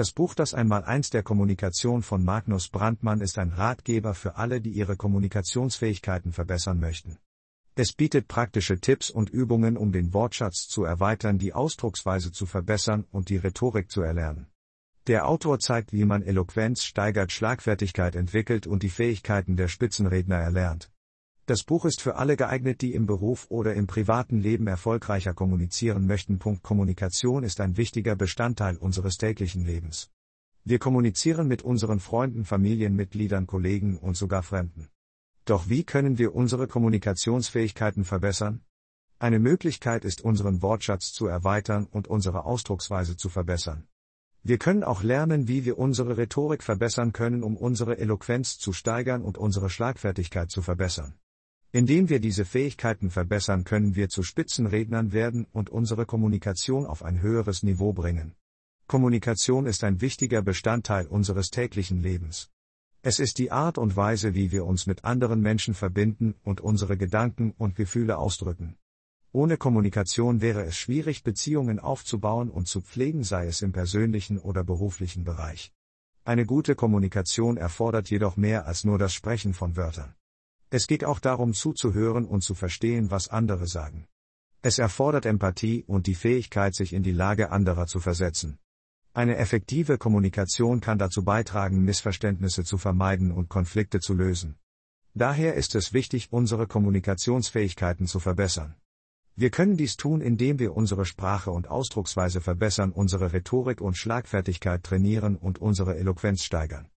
Das Buch Das Einmaleins der Kommunikation von Magnus Brandmann ist ein Ratgeber für alle, die ihre Kommunikationsfähigkeiten verbessern möchten. Es bietet praktische Tipps und Übungen, um den Wortschatz zu erweitern, die Ausdrucksweise zu verbessern und die Rhetorik zu erlernen. Der Autor zeigt, wie man Eloquenz steigert, Schlagfertigkeit entwickelt und die Fähigkeiten der Spitzenredner erlernt. Das Buch ist für alle geeignet, die im Beruf oder im privaten Leben erfolgreicher kommunizieren möchten. Kommunikation ist ein wichtiger Bestandteil unseres täglichen Lebens. Wir kommunizieren mit unseren Freunden, Familienmitgliedern, Kollegen und sogar Fremden. Doch wie können wir unsere Kommunikationsfähigkeiten verbessern? Eine Möglichkeit ist, unseren Wortschatz zu erweitern und unsere Ausdrucksweise zu verbessern. Wir können auch lernen, wie wir unsere Rhetorik verbessern können, um unsere Eloquenz zu steigern und unsere Schlagfertigkeit zu verbessern. Indem wir diese Fähigkeiten verbessern, können wir zu Spitzenrednern werden und unsere Kommunikation auf ein höheres Niveau bringen. Kommunikation ist ein wichtiger Bestandteil unseres täglichen Lebens. Es ist die Art und Weise, wie wir uns mit anderen Menschen verbinden und unsere Gedanken und Gefühle ausdrücken. Ohne Kommunikation wäre es schwierig, Beziehungen aufzubauen und zu pflegen, sei es im persönlichen oder beruflichen Bereich. Eine gute Kommunikation erfordert jedoch mehr als nur das Sprechen von Wörtern. Es geht auch darum zuzuhören und zu verstehen, was andere sagen. Es erfordert Empathie und die Fähigkeit, sich in die Lage anderer zu versetzen. Eine effektive Kommunikation kann dazu beitragen, Missverständnisse zu vermeiden und Konflikte zu lösen. Daher ist es wichtig, unsere Kommunikationsfähigkeiten zu verbessern. Wir können dies tun, indem wir unsere Sprache und Ausdrucksweise verbessern, unsere Rhetorik und Schlagfertigkeit trainieren und unsere Eloquenz steigern.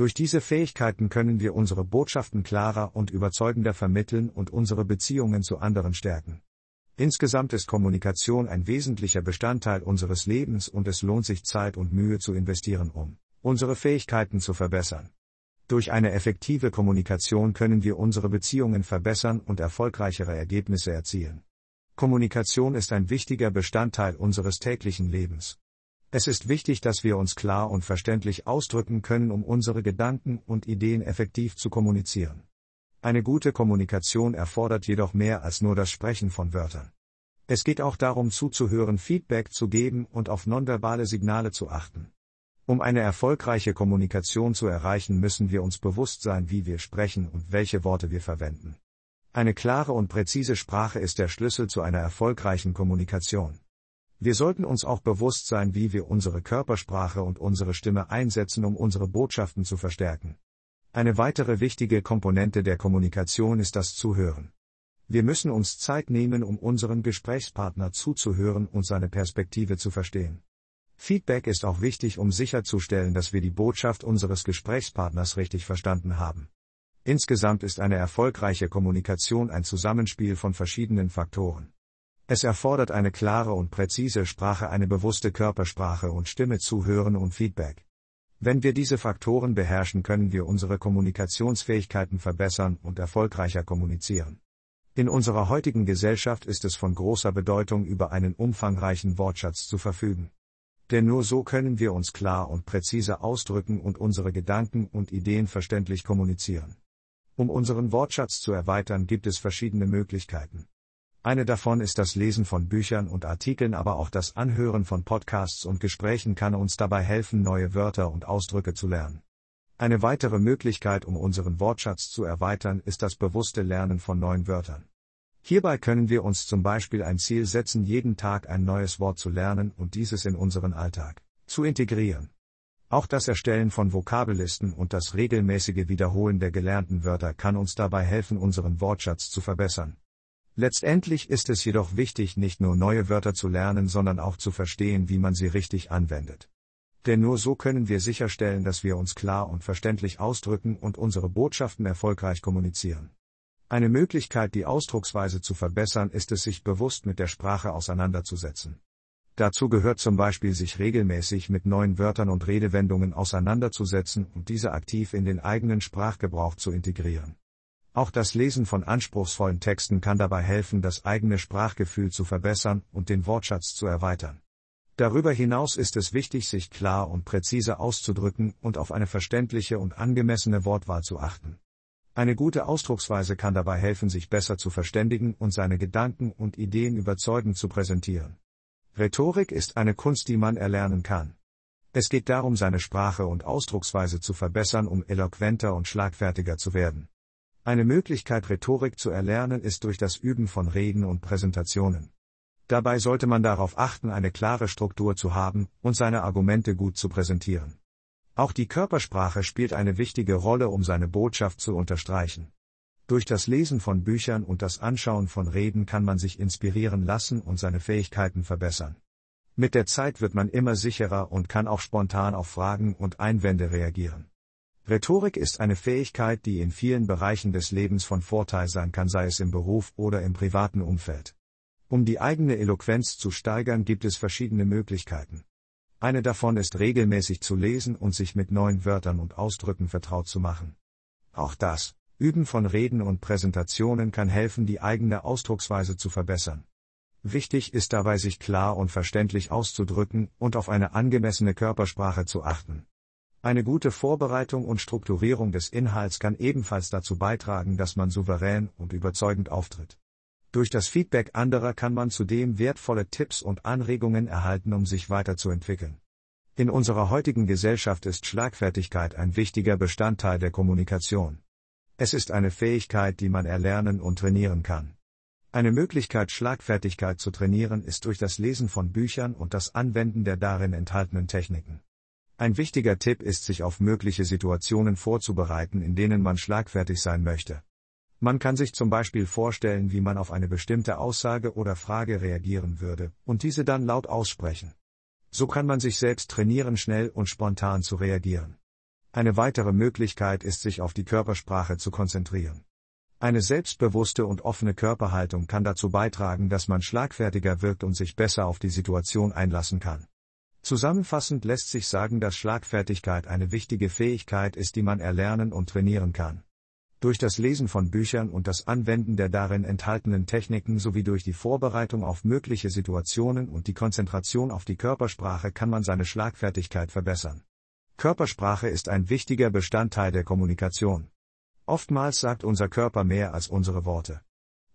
Durch diese Fähigkeiten können wir unsere Botschaften klarer und überzeugender vermitteln und unsere Beziehungen zu anderen stärken. Insgesamt ist Kommunikation ein wesentlicher Bestandteil unseres Lebens und es lohnt sich Zeit und Mühe zu investieren, um unsere Fähigkeiten zu verbessern. Durch eine effektive Kommunikation können wir unsere Beziehungen verbessern und erfolgreichere Ergebnisse erzielen. Kommunikation ist ein wichtiger Bestandteil unseres täglichen Lebens. Es ist wichtig, dass wir uns klar und verständlich ausdrücken können, um unsere Gedanken und Ideen effektiv zu kommunizieren. Eine gute Kommunikation erfordert jedoch mehr als nur das Sprechen von Wörtern. Es geht auch darum zuzuhören, Feedback zu geben und auf nonverbale Signale zu achten. Um eine erfolgreiche Kommunikation zu erreichen, müssen wir uns bewusst sein, wie wir sprechen und welche Worte wir verwenden. Eine klare und präzise Sprache ist der Schlüssel zu einer erfolgreichen Kommunikation. Wir sollten uns auch bewusst sein, wie wir unsere Körpersprache und unsere Stimme einsetzen, um unsere Botschaften zu verstärken. Eine weitere wichtige Komponente der Kommunikation ist das Zuhören. Wir müssen uns Zeit nehmen, um unseren Gesprächspartner zuzuhören und seine Perspektive zu verstehen. Feedback ist auch wichtig, um sicherzustellen, dass wir die Botschaft unseres Gesprächspartners richtig verstanden haben. Insgesamt ist eine erfolgreiche Kommunikation ein Zusammenspiel von verschiedenen Faktoren. Es erfordert eine klare und präzise Sprache, eine bewusste Körpersprache und Stimme zuhören und Feedback. Wenn wir diese Faktoren beherrschen, können wir unsere Kommunikationsfähigkeiten verbessern und erfolgreicher kommunizieren. In unserer heutigen Gesellschaft ist es von großer Bedeutung, über einen umfangreichen Wortschatz zu verfügen. Denn nur so können wir uns klar und präzise ausdrücken und unsere Gedanken und Ideen verständlich kommunizieren. Um unseren Wortschatz zu erweitern, gibt es verschiedene Möglichkeiten. Eine davon ist das Lesen von Büchern und Artikeln, aber auch das Anhören von Podcasts und Gesprächen kann uns dabei helfen, neue Wörter und Ausdrücke zu lernen. Eine weitere Möglichkeit, um unseren Wortschatz zu erweitern, ist das bewusste Lernen von neuen Wörtern. Hierbei können wir uns zum Beispiel ein Ziel setzen, jeden Tag ein neues Wort zu lernen und dieses in unseren Alltag zu integrieren. Auch das Erstellen von Vokabellisten und das regelmäßige Wiederholen der gelernten Wörter kann uns dabei helfen, unseren Wortschatz zu verbessern. Letztendlich ist es jedoch wichtig, nicht nur neue Wörter zu lernen, sondern auch zu verstehen, wie man sie richtig anwendet. Denn nur so können wir sicherstellen, dass wir uns klar und verständlich ausdrücken und unsere Botschaften erfolgreich kommunizieren. Eine Möglichkeit, die Ausdrucksweise zu verbessern, ist es, sich bewusst mit der Sprache auseinanderzusetzen. Dazu gehört zum Beispiel, sich regelmäßig mit neuen Wörtern und Redewendungen auseinanderzusetzen und diese aktiv in den eigenen Sprachgebrauch zu integrieren. Auch das Lesen von anspruchsvollen Texten kann dabei helfen, das eigene Sprachgefühl zu verbessern und den Wortschatz zu erweitern. Darüber hinaus ist es wichtig, sich klar und präzise auszudrücken und auf eine verständliche und angemessene Wortwahl zu achten. Eine gute Ausdrucksweise kann dabei helfen, sich besser zu verständigen und seine Gedanken und Ideen überzeugend zu präsentieren. Rhetorik ist eine Kunst, die man erlernen kann. Es geht darum, seine Sprache und Ausdrucksweise zu verbessern, um eloquenter und schlagfertiger zu werden. Eine Möglichkeit, Rhetorik zu erlernen, ist durch das Üben von Reden und Präsentationen. Dabei sollte man darauf achten, eine klare Struktur zu haben und seine Argumente gut zu präsentieren. Auch die Körpersprache spielt eine wichtige Rolle, um seine Botschaft zu unterstreichen. Durch das Lesen von Büchern und das Anschauen von Reden kann man sich inspirieren lassen und seine Fähigkeiten verbessern. Mit der Zeit wird man immer sicherer und kann auch spontan auf Fragen und Einwände reagieren. Rhetorik ist eine Fähigkeit, die in vielen Bereichen des Lebens von Vorteil sein kann, sei es im Beruf oder im privaten Umfeld. Um die eigene Eloquenz zu steigern, gibt es verschiedene Möglichkeiten. Eine davon ist regelmäßig zu lesen und sich mit neuen Wörtern und Ausdrücken vertraut zu machen. Auch das Üben von Reden und Präsentationen kann helfen, die eigene Ausdrucksweise zu verbessern. Wichtig ist dabei, sich klar und verständlich auszudrücken und auf eine angemessene Körpersprache zu achten. Eine gute Vorbereitung und Strukturierung des Inhalts kann ebenfalls dazu beitragen, dass man souverän und überzeugend auftritt. Durch das Feedback anderer kann man zudem wertvolle Tipps und Anregungen erhalten, um sich weiterzuentwickeln. In unserer heutigen Gesellschaft ist Schlagfertigkeit ein wichtiger Bestandteil der Kommunikation. Es ist eine Fähigkeit, die man erlernen und trainieren kann. Eine Möglichkeit, Schlagfertigkeit zu trainieren, ist durch das Lesen von Büchern und das Anwenden der darin enthaltenen Techniken. Ein wichtiger Tipp ist, sich auf mögliche Situationen vorzubereiten, in denen man schlagfertig sein möchte. Man kann sich zum Beispiel vorstellen, wie man auf eine bestimmte Aussage oder Frage reagieren würde, und diese dann laut aussprechen. So kann man sich selbst trainieren, schnell und spontan zu reagieren. Eine weitere Möglichkeit ist, sich auf die Körpersprache zu konzentrieren. Eine selbstbewusste und offene Körperhaltung kann dazu beitragen, dass man schlagfertiger wirkt und sich besser auf die Situation einlassen kann. Zusammenfassend lässt sich sagen, dass Schlagfertigkeit eine wichtige Fähigkeit ist, die man erlernen und trainieren kann. Durch das Lesen von Büchern und das Anwenden der darin enthaltenen Techniken sowie durch die Vorbereitung auf mögliche Situationen und die Konzentration auf die Körpersprache kann man seine Schlagfertigkeit verbessern. Körpersprache ist ein wichtiger Bestandteil der Kommunikation. Oftmals sagt unser Körper mehr als unsere Worte.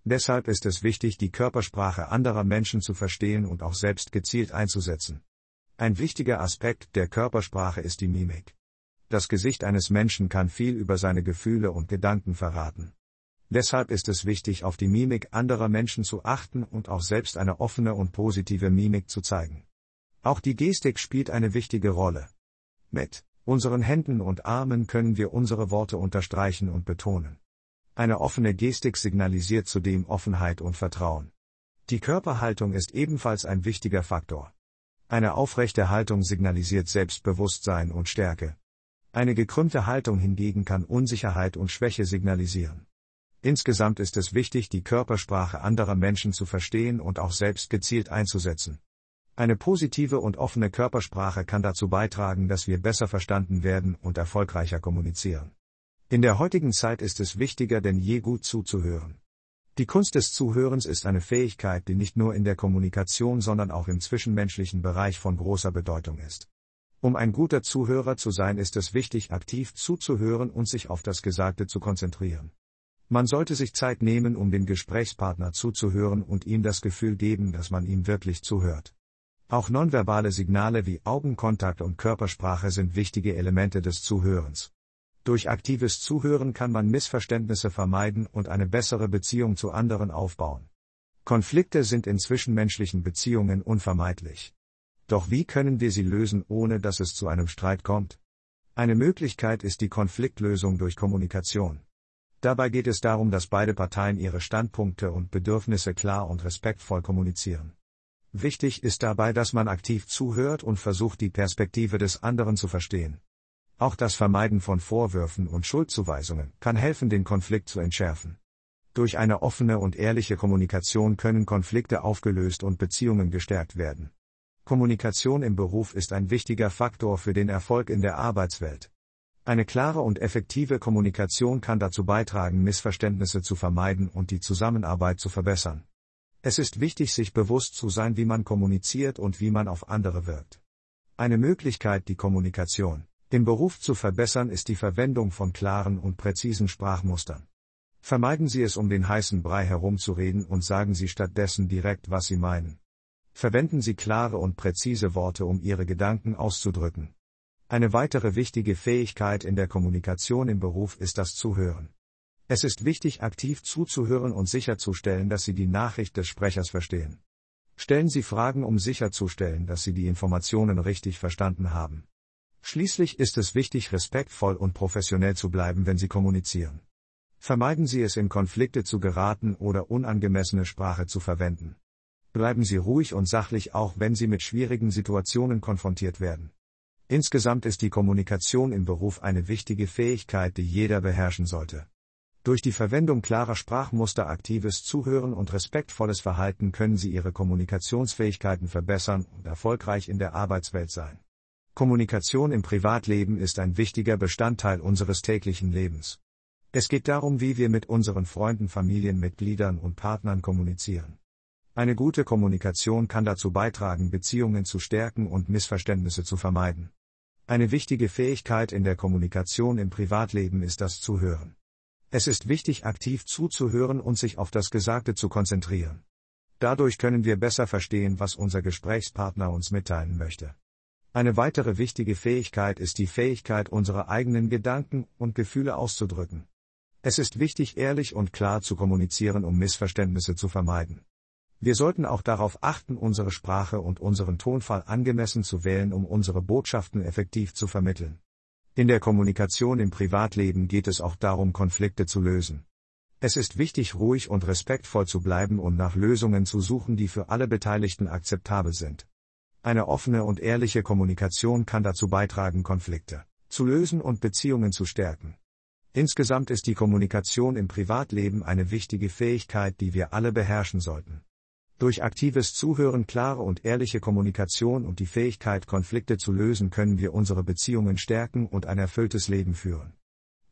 Deshalb ist es wichtig, die Körpersprache anderer Menschen zu verstehen und auch selbst gezielt einzusetzen. Ein wichtiger Aspekt der Körpersprache ist die Mimik. Das Gesicht eines Menschen kann viel über seine Gefühle und Gedanken verraten. Deshalb ist es wichtig, auf die Mimik anderer Menschen zu achten und auch selbst eine offene und positive Mimik zu zeigen. Auch die Gestik spielt eine wichtige Rolle. Mit unseren Händen und Armen können wir unsere Worte unterstreichen und betonen. Eine offene Gestik signalisiert zudem Offenheit und Vertrauen. Die Körperhaltung ist ebenfalls ein wichtiger Faktor. Eine aufrechte Haltung signalisiert Selbstbewusstsein und Stärke. Eine gekrümmte Haltung hingegen kann Unsicherheit und Schwäche signalisieren. Insgesamt ist es wichtig, die Körpersprache anderer Menschen zu verstehen und auch selbst gezielt einzusetzen. Eine positive und offene Körpersprache kann dazu beitragen, dass wir besser verstanden werden und erfolgreicher kommunizieren. In der heutigen Zeit ist es wichtiger denn je gut zuzuhören. Die Kunst des Zuhörens ist eine Fähigkeit, die nicht nur in der Kommunikation, sondern auch im zwischenmenschlichen Bereich von großer Bedeutung ist. Um ein guter Zuhörer zu sein, ist es wichtig, aktiv zuzuhören und sich auf das Gesagte zu konzentrieren. Man sollte sich Zeit nehmen, um dem Gesprächspartner zuzuhören und ihm das Gefühl geben, dass man ihm wirklich zuhört. Auch nonverbale Signale wie Augenkontakt und Körpersprache sind wichtige Elemente des Zuhörens. Durch aktives Zuhören kann man Missverständnisse vermeiden und eine bessere Beziehung zu anderen aufbauen. Konflikte sind in zwischenmenschlichen Beziehungen unvermeidlich. Doch wie können wir sie lösen, ohne dass es zu einem Streit kommt? Eine Möglichkeit ist die Konfliktlösung durch Kommunikation. Dabei geht es darum, dass beide Parteien ihre Standpunkte und Bedürfnisse klar und respektvoll kommunizieren. Wichtig ist dabei, dass man aktiv zuhört und versucht, die Perspektive des anderen zu verstehen. Auch das Vermeiden von Vorwürfen und Schuldzuweisungen kann helfen, den Konflikt zu entschärfen. Durch eine offene und ehrliche Kommunikation können Konflikte aufgelöst und Beziehungen gestärkt werden. Kommunikation im Beruf ist ein wichtiger Faktor für den Erfolg in der Arbeitswelt. Eine klare und effektive Kommunikation kann dazu beitragen, Missverständnisse zu vermeiden und die Zusammenarbeit zu verbessern. Es ist wichtig, sich bewusst zu sein, wie man kommuniziert und wie man auf andere wirkt. Eine Möglichkeit, die Kommunikation im Beruf zu verbessern, ist die Verwendung von klaren und präzisen Sprachmustern. Vermeiden Sie es, um den heißen Brei herumzureden und sagen Sie stattdessen direkt, was Sie meinen. Verwenden Sie klare und präzise Worte, um Ihre Gedanken auszudrücken. Eine weitere wichtige Fähigkeit in der Kommunikation im Beruf ist das Zuhören. Es ist wichtig, aktiv zuzuhören und sicherzustellen, dass Sie die Nachricht des Sprechers verstehen. Stellen Sie Fragen, um sicherzustellen, dass Sie die Informationen richtig verstanden haben. Schließlich ist es wichtig, respektvoll und professionell zu bleiben, wenn Sie kommunizieren. Vermeiden Sie es, in Konflikte zu geraten oder unangemessene Sprache zu verwenden. Bleiben Sie ruhig und sachlich, auch wenn Sie mit schwierigen Situationen konfrontiert werden. Insgesamt ist die Kommunikation im Beruf eine wichtige Fähigkeit, die jeder beherrschen sollte. Durch die Verwendung klarer Sprachmuster, aktives Zuhören und respektvolles Verhalten können Sie Ihre Kommunikationsfähigkeiten verbessern und erfolgreich in der Arbeitswelt sein. Kommunikation im Privatleben ist ein wichtiger Bestandteil unseres täglichen Lebens. Es geht darum, wie wir mit unseren Freunden, Familienmitgliedern und Partnern kommunizieren. Eine gute Kommunikation kann dazu beitragen, Beziehungen zu stärken und Missverständnisse zu vermeiden. Eine wichtige Fähigkeit in der Kommunikation im Privatleben ist das Zuhören. Es ist wichtig, aktiv zuzuhören und sich auf das Gesagte zu konzentrieren. Dadurch können wir besser verstehen, was unser Gesprächspartner uns mitteilen möchte. Eine weitere wichtige Fähigkeit ist die Fähigkeit, unsere eigenen Gedanken und Gefühle auszudrücken. Es ist wichtig, ehrlich und klar zu kommunizieren, um Missverständnisse zu vermeiden. Wir sollten auch darauf achten, unsere Sprache und unseren Tonfall angemessen zu wählen, um unsere Botschaften effektiv zu vermitteln. In der Kommunikation im Privatleben geht es auch darum, Konflikte zu lösen. Es ist wichtig, ruhig und respektvoll zu bleiben und nach Lösungen zu suchen, die für alle Beteiligten akzeptabel sind. Eine offene und ehrliche Kommunikation kann dazu beitragen, Konflikte zu lösen und Beziehungen zu stärken. Insgesamt ist die Kommunikation im Privatleben eine wichtige Fähigkeit, die wir alle beherrschen sollten. Durch aktives Zuhören, klare und ehrliche Kommunikation und die Fähigkeit, Konflikte zu lösen, können wir unsere Beziehungen stärken und ein erfülltes Leben führen.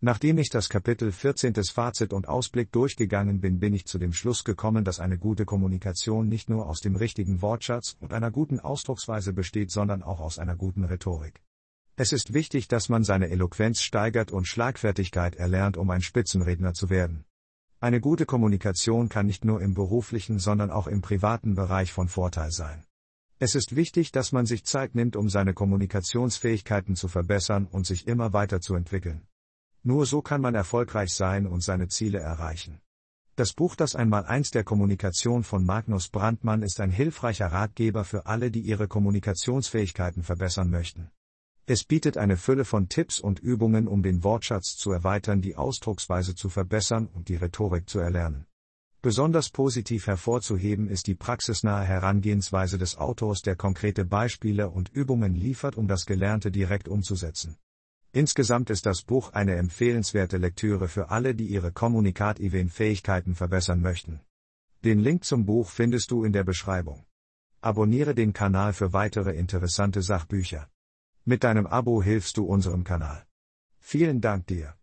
Nachdem ich das Kapitel 14 des Fazit und Ausblick durchgegangen bin, bin ich zu dem Schluss gekommen, dass eine gute Kommunikation nicht nur aus dem richtigen Wortschatz und einer guten Ausdrucksweise besteht, sondern auch aus einer guten Rhetorik. Es ist wichtig, dass man seine Eloquenz steigert und Schlagfertigkeit erlernt, um ein Spitzenredner zu werden. Eine gute Kommunikation kann nicht nur im beruflichen, sondern auch im privaten Bereich von Vorteil sein. Es ist wichtig, dass man sich Zeit nimmt, um seine Kommunikationsfähigkeiten zu verbessern und sich immer weiterzuentwickeln. Nur so kann man erfolgreich sein und seine Ziele erreichen. Das Buch Das Einmaleins der Kommunikation von Magnus Brandmann ist ein hilfreicher Ratgeber für alle, die ihre Kommunikationsfähigkeiten verbessern möchten. Es bietet eine Fülle von Tipps und Übungen, um den Wortschatz zu erweitern, die Ausdrucksweise zu verbessern und die Rhetorik zu erlernen. Besonders positiv hervorzuheben ist die praxisnahe Herangehensweise des Autors, der konkrete Beispiele und Übungen liefert, um das Gelernte direkt umzusetzen. Insgesamt ist das Buch eine empfehlenswerte Lektüre für alle, die ihre kommunikativen Fähigkeiten verbessern möchten. Den Link zum Buch findest du in der Beschreibung. Abonniere den Kanal für weitere interessante Sachbücher. Mit deinem Abo hilfst du unserem Kanal. Vielen Dank dir.